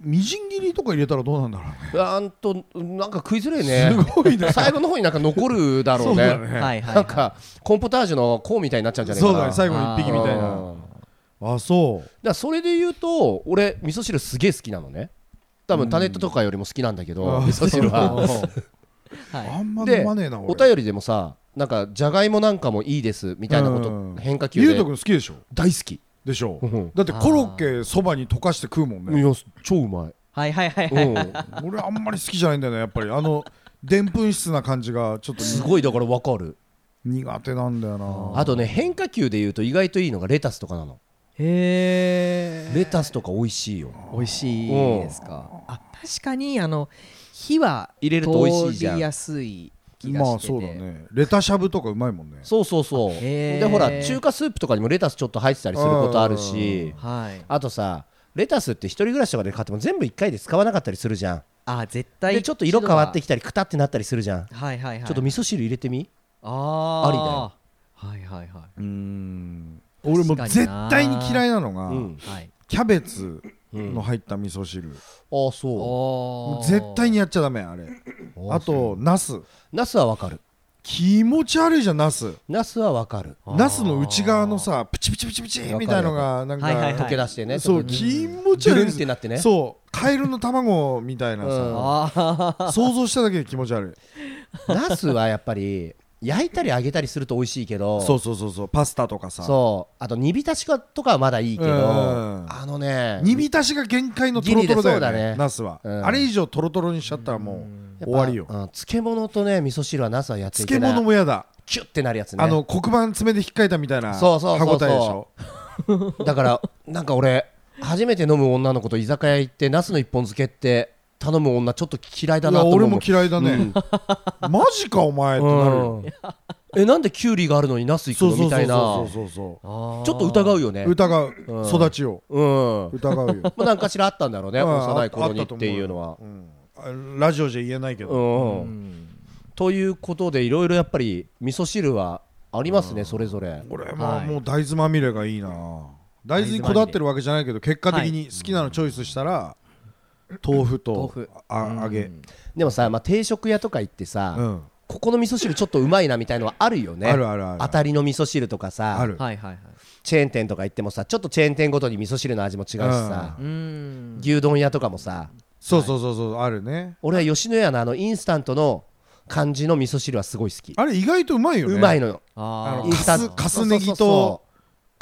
みじん切りとか入れたらどうなんだろうね。あんとなんか食いづれえね。すごいね最後の方になんか残るだろうね。そうだね。ーはいはい。なんかコーンポタージュのコーンみたいになっちゃうんじゃないか。そうなだね。最後の一匹みたいな。うんあそう。だからそれで言うと俺味噌汁すげえ好きなのね。多分タネットとかよりも好きなんだけど、あ味噌汁は。はい。あんまで飲まねえな俺。お便りでもさなんかじゃがいもなんかもいいですみたいなことうん。変化球で。ゆうとくん好きでしょ？大好き、でしょう。ん。だってコロッケそばに溶かして食うもんね。いや超うまい、はいはいはいはい。うん。俺あんまり好きじゃないんだよねやっぱり。あのでんぷん質な感じがちょっとすごいだから分かる。苦手なんだよな。あとね変化球で言うと意外といいのがレタスとかなの。へえレタスとか美味しいよ。美味しいですか？あ確かにあの火は入れると美味しいじゃん。通りやすい気がまあしてて。そうだね。レタしゃぶとかうまいもんね。そうそうそう。でほら中華スープとかにもレタスちょっと入ってたりすることあるしはい。あとさレタスって一人暮らしとかで買っても全部1回で使わなかったりするじゃん。あ絶対でちょっと色変わってききたりくたってなったりするじゃん。はいはいはい。ちょっと味噌汁入れてみ？あー。ありだよ。はいはいはうーん。俺もう絶対に嫌いなのがうん。いはい。キャベツ。うんの入った味噌汁。ああそおー。絶対にやっちゃダメあれ。うあとナス。ナスはわかる。気持ち悪いじゃんナス。ナスはわかる。ナスの内側のさプチプチプチプチみたいのがなんはいはいはい。か溶け出してねそう気持ち悪いってなってね。そう。カエルの卵みたいなうん。さ想像しただけで気持ち悪い。ナスはやっぱり焼いたり揚げたりすると美味しいけどそうそうそうそう。パスタとかさ。そう。あと煮浸しかとかはまだいいけどうん。あのね煮浸しが限界のトロトロだよねギリでそうだね。ナスは。うん。あれ以上トロトロにしちゃったらもう終わりよ。うん。漬物とね味噌汁はナスはやっていけ漬ない。物もやだ。キュッてなるやつね。あの黒板爪で引っかいたみたいな歯そうそうそうそう。応えでしょ？だからなんか俺初めて飲む女の子と居酒屋行ってナスの一本漬けって頼む女ちょっと嫌いだいなと思う。や俺も嫌いだね。マジかお前ってなるよ。うん。えなんでキュウリがあるのにナス行くの？みたいな。そうそうそあーちょっと疑うよね。う疑う。うん。育ちを。うん。疑うよ。まあ何かしらあったんだろうねうん。幼い頃にっていうのは。う。ん。ラジオじゃ言えないけど。うん。うん。ということでいろいろやっぱり味噌汁はありますねそれぞれ。俺はい。ももう大豆まみれがいいな。大豆にこだわってるわけじゃないけど結果的に好きなのチョイスしたら豆腐豆と腐。あ揚げ。でもさまあ定食屋とか行ってさうん。ここの味噌汁ちょっとうまいなみたいのはあるよね。あるあるある当たりの味噌汁とかさある。はいはいはい。チェーン店とか行ってもさちょっとチェーン店ごとに味噌汁の味も違うしさうーん。牛丼屋とかもさそうそうそうそうあるね。俺は吉野家のあのインスタントの感じの味噌汁はすごい好き。あれ意外とうまいよね。うまいのよ。あのインスタント。かすかすネギとそうそうそ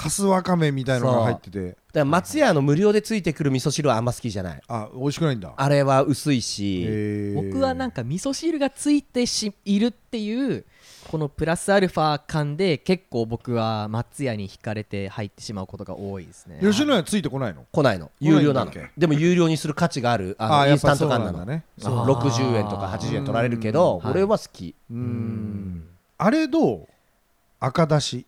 かすわかめみたいのが入ってて。だ松屋の無料でついてくる味噌汁はあんま好きじゃない。あ美味しくないんだ。あれは薄いし、僕はなんか味噌汁がついてしいるっていうこのプラスアルファ感で結構僕は松屋に惹かれて入ってしまうことが多いですね。吉野家ついてこないの？来ないの。有料なの。でも有料にする価値がある。あのあインスタントやっぱ缶なのね。そう。あー。60円とか80円取られるけどはい俺は好き。うーん。あれどう？赤だし。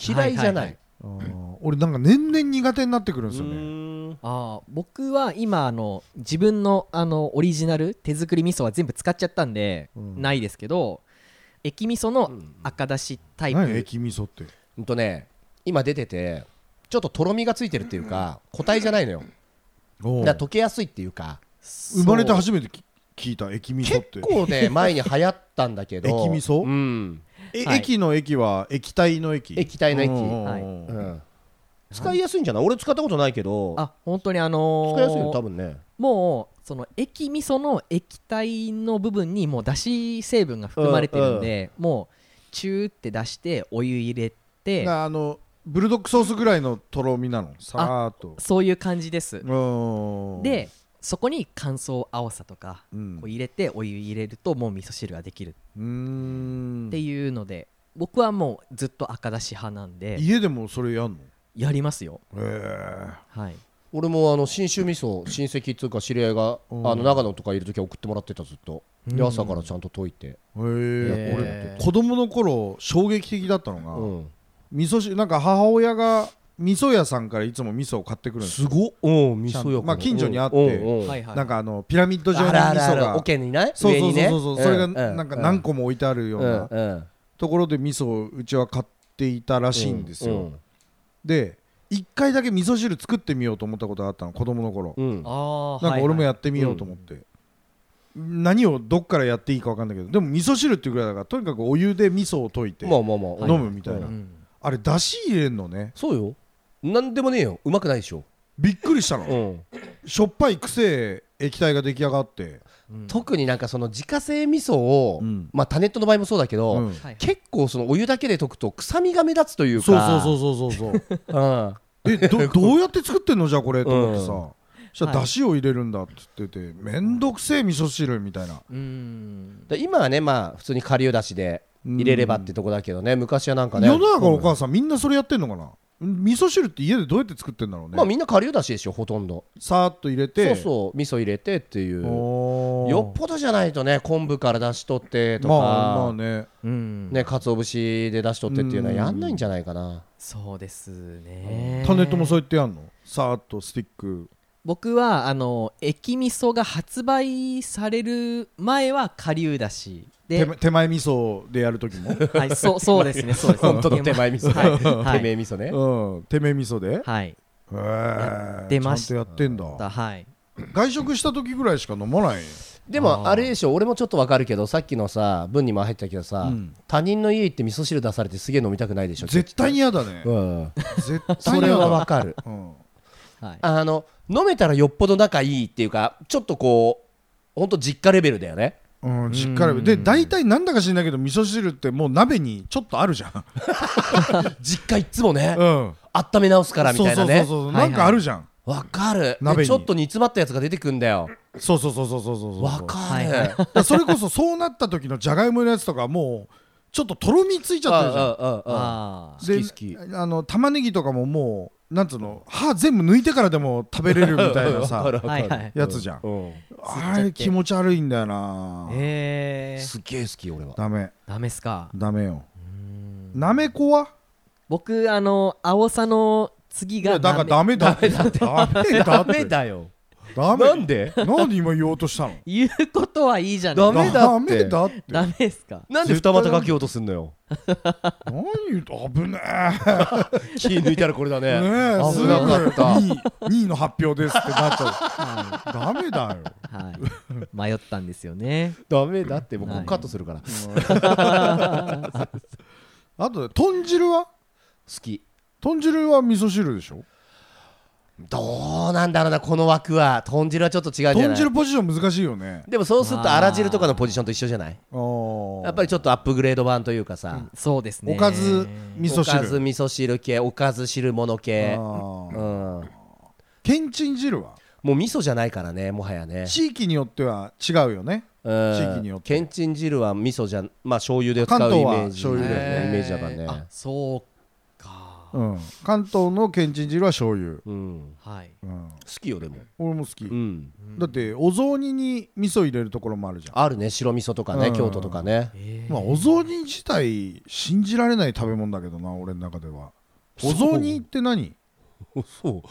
嫌いじゃない,、はいあー俺なんか年々苦手になってくるんですよね。あー僕は今あの自分のあのオリジナル手作り味噌は全部使っちゃったんで、うん。ないですけど駅味噌の赤だしタイプ、何駅味噌って。ほんとね今出ててちょっととろみがついてるっていうか固体じゃないのよ。だから溶けやすいっていうか。生まれて初めてき聞いた駅味噌って。結構ね前に流行ったんだけど。駅味噌？うんえはい。駅の駅は液体の駅？液体の液はいうんうんうん。うん。使いやすいんじゃない？俺使ったことないけど。あ本当にあのー使いやすいよ多分ね。もうその液味噌の液体の部分にもうだし成分が含まれてるんで、もうチューって出してお湯入れて。なあのブルドックソースぐらいのとろみなの？さーっと。そういう感じです、うん。でそこに乾燥青さとかうん。こう入れてお湯入れるともう味噌汁ができる。うーん。っていうので、僕はもうずっと赤だし派なんで。家でもそれやんの？やりますよ。へえはい。俺もあの信州味噌親戚っていうか知り合いがうん。あの長野とかいる時は送ってもらってたずっと。でうん。朝からちゃんと溶いて。へえ子供の頃衝撃的だったのが、うん。味噌汁なんか母親が味噌屋さんからいつも味噌を買ってくるんですよ。すごっ。うん味噌よまあ近所にあってなんかあのピラミッド状のあ味噌が。桶にねそうそうそうそうそれがうん。なんか何個も置いてあるよううんなうん。ところで味噌をうちは買っていたらしいんですよ、うん。で一回だけ味噌汁作ってみようと思ったことがあったの子供の頃。なんか俺もはいやってみようと思って、何をどっからやっていいか分かんないけどでも味噌汁っていうぐらいだからとにかくお湯で味噌を溶いてまあまあまあ。飲むみたいな、うん。あれだし入れんのね。そうよなんでもねえよ。うまくないでしょ。びっくりしたの、うん。しょっぱいくせえ液体が出来上がって、うん。特になんかその自家製味噌をうん。まあタネットの場合もそうだけどうん。結構そのお湯だけで溶くと臭みが目立つというか。そうそうそうそうそうそう。うん。えどどうやって作ってんのじゃあこれと思ってさ、うんそしたらだしを入れるんだって言っててめんどくせえ味噌汁みたいな。うん。で今はねまあ普通に顆粒だしで入れればってとこだけどね。昔はなんかね。世の中のおうん。母さんみんなそれやってんのかな味噌汁って家でどうやって作ってんだろうね、まあみんな顆粒だしでしょほとんど。さーっと入れて。そうそう味噌入れてっていう。よっぽどじゃないとね昆布から出し取ってとか、まあまあね。うん。ね鰹節で出し取ってっていうのはやんないんじゃないかな。そうですね。タネットもそうやってやんの？さーっとスティック僕はあの駅味噌が発売される前は顆粒だし。で手前手前味噌でやる時も？はいそうそうですねそうです。本当の手前味噌はい。ねはい。手前味噌ね。うん。手前味噌で？へはいえ出ました。ちゃんとやってんだ。だはい。外食した時ぐらいしか飲まない？でもあれでしょ俺もちょっとわかるけどさっきのさ文にも入ったけどさ、うん。他人の家行って味噌汁出されてすげえ飲みたくないでしょ絶対に嫌だね。うん。絶対それに嫌だはわかる。うんはい。あの飲めたらよっぽど仲いいっていうかちょっとこうほんと実家レベルだよね。うん、しっかりで大体なんだか知らないけど味噌汁ってもう鍋にちょっとあるじゃん、実家いっつもね、うん、温め直すからみたいなね。そうそうそうそうなんかあるじゃん、わかる。鍋ちょっと煮詰まったやつが出てくんだよ。そうそうそうそうそうそうそうわかる、はいはい。それこそそうなった時のじゃがいものやつとかもうちょっととろみついちゃってるじゃん。あああああ好き好き。であの玉ねぎとかももうなんつうの歯全部抜いてからでも食べれるみたいなさ はいはい。やつじゃん、うん。あれ気持ち悪いんだよな。へえすっげえ好き俺は。ダメ。ダメっすか。ダメよ。なめこは？僕あの青さの次がいやだからダメだって。ダメだって。ダメだよダメ。なんで？なんで今言おうとしたの？言うことはいいじゃない。ダメだって。ダメだって。ダメっすか？なんで二股かけようとすんのよ？何言う？と危ね 気抜いたらこれだえね。ねえすぐ危なかった。2位2位の発表ですってなっちゃう。ダメだよ。はい。迷ったんですよね。ダメだってもうこはい。こカットするから。好あと豚汁は？き。豚汁は味噌汁でしょ？どうなんだろうなこの枠は。豚汁はちょっと違うんじゃない？豚汁ポジション難しいよね。でもそうするとあ。ら汁とかのポジションと一緒じゃない？やっぱりちょっとアップグレード版というかさ、そうですね。おかず味噌おかず汁味噌汁系おかず汁物系。あうーん。けんちん汁は？もう味噌じゃないからねもはやね。地域によっては違うよね。うん。地域によって。けんちん汁は味噌じゃまあ醤油で使う関東はイメージ醤油だよね。イメージだからね。あそうかうん。関東のけんちん汁は醤油。うん。はい。うん。好きよでも。俺も好き。うん。だってお雑煮に味噌入れるところもあるじゃん。あるね白味噌とかねうん。京都とかね。えー。まあお雑煮自体信じられない食べ物だけどな俺の中では。お雑煮って何？そう。も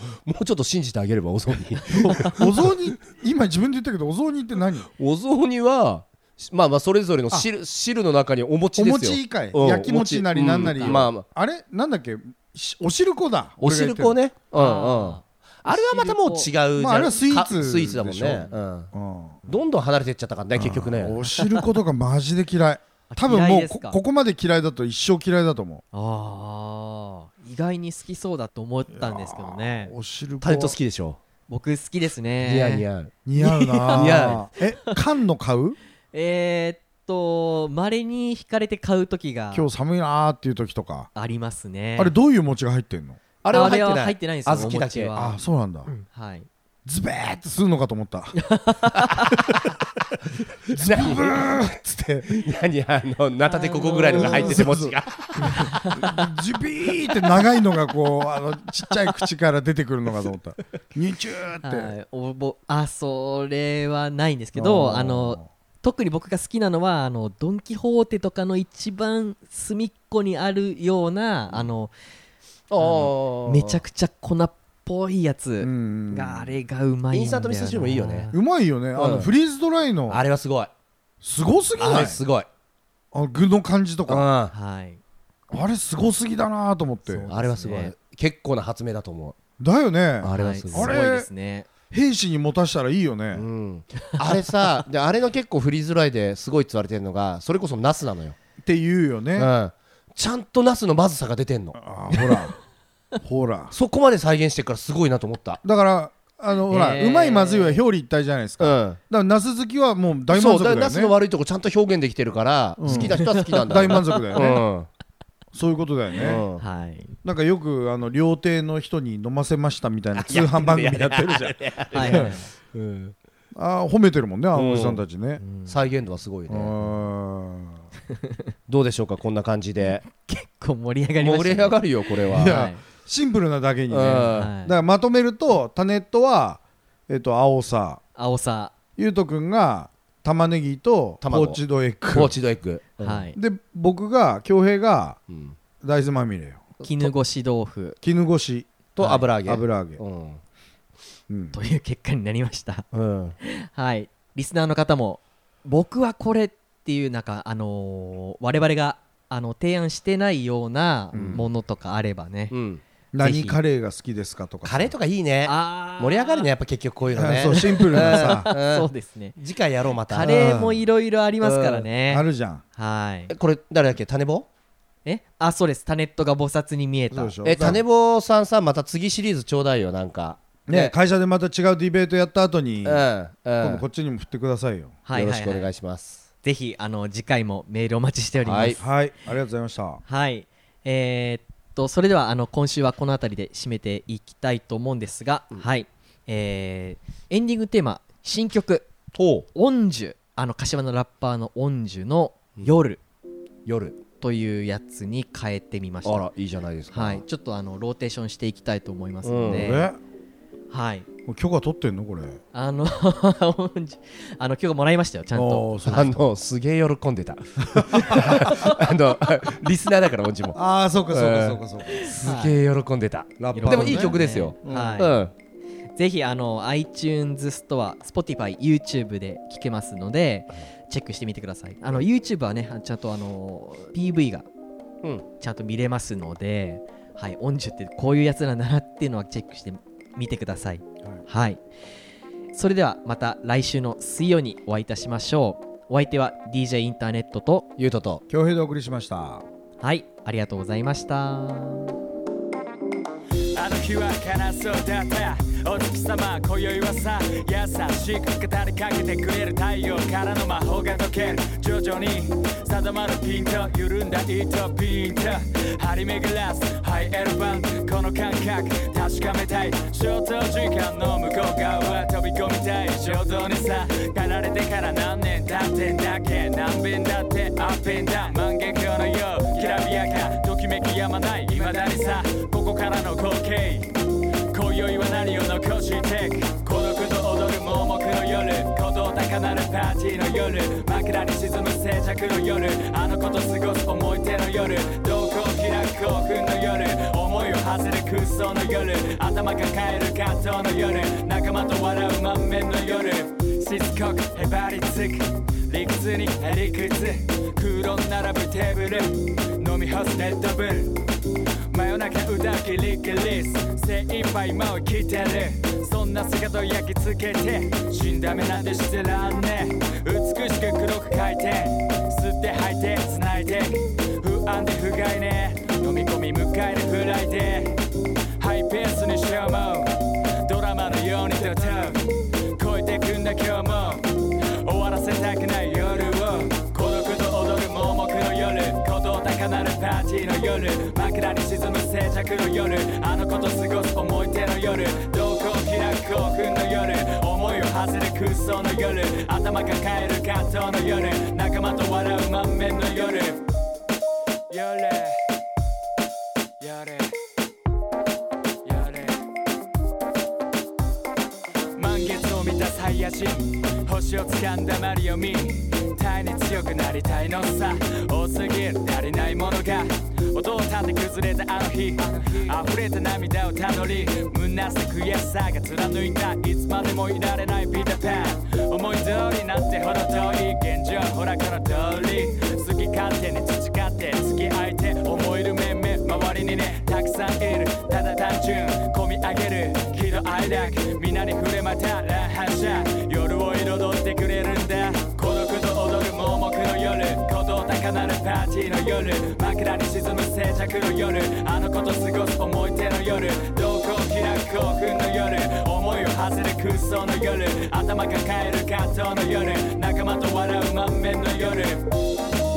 うちょっと信じてあげればお雑煮。お雑煮今自分で言ったけどお雑煮って何？お雑煮はまあまあそれぞれの汁汁の中にお餅おですよ。餅以外。うん焼き餅なりなんなり、うん。まあまあ。あれ？なんだっけ？しお汁粉だ。お汁粉ね。うんうん。ああれはまたもう違うじゃん。まああれはスイーツかスイーツだもんね。うん。どんどん離れていっちゃったからね結局ね。お汁粉とかマジで嫌い。多分もうこここまで嫌いだと一生嫌いだと思あー。意外に好きそうだと思ったんですけどね。うお汁粉。タレント好きでしょ？僕好きですね。似合う似合う。似合うな 似合え缶の買う？えー、っとまれに惹かれて買う時が今日寒いなーっていう時とか。ありますね。あれどういう餅が入ってんの？あれは入ってない。入ってないんですよ小豆だけ。あそうなんだ。はい。ズベーってするのかと思った。ズブーっつって何あのナタでここぐらいのが入ってて餅が。ジュビーって長いのがこうあのちっちゃい口から出てくるのかと思った。ニュチューって、はい、おぼあそれはないんですけどあの特に僕が好きなのはあのドン・キホーテとかの一番隅っこにあるようなあのめちゃくくちゃ粉っぽいやうつんがあれがうまいインスタント味噌汁もいいよね。うまいよね、あのうん。フリーズドライの。あれはすごい。すごすぎあない？れすごい。あの具の感じとか。あはい。あれすごすぎだなと思って。あれはすごい。ね結構な発明だと思だよね。あれはすごい。はいすごいですね兵士に持たしたらいいよね、ううん。あれさであれの結構フリーズドライですごいって言われてるのがそれこそナスなのよ。って言うよね、うん。ちゃんとナスのまずさが出てんの。あほら。ほら。そこまで再現してるからすごいなと思った。だからあのほら、え。ーうまいまずいは表裏一体じゃないですか、だかうんらナス好きはもう大そう満足だよね。だからナスの悪いとこちゃんと表現できてるからうん。好きな人は好きなんだ大満足だよね、うんそういうことだよね、うん。はい。なんかよくあの料亭の人に飲ませましたみたいな 通販番組やってるじゃん。はいはいうん。あー褒めてるもんねあのおじさんたちね、再現度はすごいうねん。どうでしょうかこんな感じで。結構盛り上がりましたね。盛り上がるよこれは。いやはい。シンプルなだけにね、うん。だはいからまとめるとタネットはえっと青さ。青さ。ゆうとくんが玉ねぎとポ卵ーチドエッポーグチドエッグ。はい。で僕が恭平がうん。大豆まみれよ。絹ごし豆腐。絹ごしと油揚げ。油揚げ、うん。うん。という結果になりました。うん。はい。リスナーの方も僕はこれっていうなんかあのー我々があの提案してないようなうん。ものとかあればね、うん何カレーが好きですかとかさ。カレーとかいいね。盛り上がるねやっぱ結局こういうのね。あそうシンプルなさ。うん。そうですね。次回やろうまた。カレーもいろいろありますからね。あるじゃん。はい。えこれ誰だっけ？種棒え？あそうです。タネットが菩薩に見えた。そうでしょ。え種棒さんさまた次シリーズちょうだいよなんか。ね会社でまた違うディベートやった後に、うんこっちにも振ってくださいよ。はいはいはい。よろしくお願いします。ぜひあの次回もメールお待ちしております。はい。はい。ありがとうございました。はい、えーっとそれではあの今週はこの辺りで締めていきたいと思うんですが、はい、えーエンディングテーマ新曲。おう「オンジュ」あの柏のラッパーのオンジュの「夜。夜」というやつに変えてみました。あらいいじゃないですか。はい、ちょっとあのローテーションしていきたいと思いますのうん。はい、許可取ってんのこれ。あの あの今日もらいましたよちゃんと。あのすげえ喜んでた。あのリスナーだからおんちも。ああそうかそうえーかそうかそうか。すげえ喜んでた。ラッパーのね。でもいい曲ですよ。はい、うん。ぜひあの iTunes ストア、Spotify、YouTube で聴けますので、チェックしてみてください。あの YouTube はね、ちゃんとあの PV がうん。ちゃんと見れますので、はい、オンジュってこういうやつなんだなっていうのはチェックしてみてください。はい。それではまた来週の水曜にお会いいたしましょう。お相手は DJ インターネットと、ゆうとと恭平でお送りしましたはい、ありがとうございました。あの日は悲しそうだったお月様今宵はさ優しく語りかけてくれる太陽からの魔法が解ける徐々に定まるピンと緩んだ糸ピンと張り巡らすハイエルバンこの感覚確かめたい消灯時間の向こう側飛び込みたい衝動にさやられてから何年経ってんだっけ何遍だってアップンダン万華鏡のようきらびやかときめきやまない未だにさここからの光景。宵は何を残していく孤独と踊る盲目の夜鼓動高鳴るパーティーの夜枕に沈む静寂の夜あの子と過ごす思い出の夜瞳孔開く興奮の夜思いを馳せる空想の夜頭抱える葛藤の夜仲間と笑う満面の夜しつこくへばりつく。理屈にへりくつ。空論並ぶテーブル。飲み干すレッドブル。真夜中歌うキリキリス。精一杯今を来てる。そんな姿を焼き付けて。死んだ目なんてしてらんね。美しく黒く書いて。吸って吐いて。繋いで。不安で不甲斐ね。飲み込み迎えるフライでハイペースに消耗ドラマのようにとと超えてくんだ今日も。終わらせたくない夜を。孤独と踊る盲目の夜。鼓動高鳴るパーティーの夜。枕に沈む静寂の夜。あの子と過ごす思い出の夜。瞳孔開く興奮の夜。思いを馳せる空想の夜。頭抱える葛藤の夜。仲間と笑う満面の夜。夜。夜。夜。満月を見たサイヤ人。星を掴んだマリオミタイに強くなりたいのさ。れた涙をたどり虚し悔しさが貫いたいつまでもいられないピーターパン思い通りなんてほど遠い現状ほらこの通り好き勝手に培って付き合いて思える面々周りにねたくさんいるただ単純込み上げる喜怒哀楽皆に触れまた乱反射夜を彩ってくれるんだ。高鳴るパーティーの夜枕に沈む静寂の夜あの子と過ごす思い出の夜瞳孔開く興奮の夜思いを馳せる空想の夜頭抱える葛藤の夜仲間と笑う満面の夜。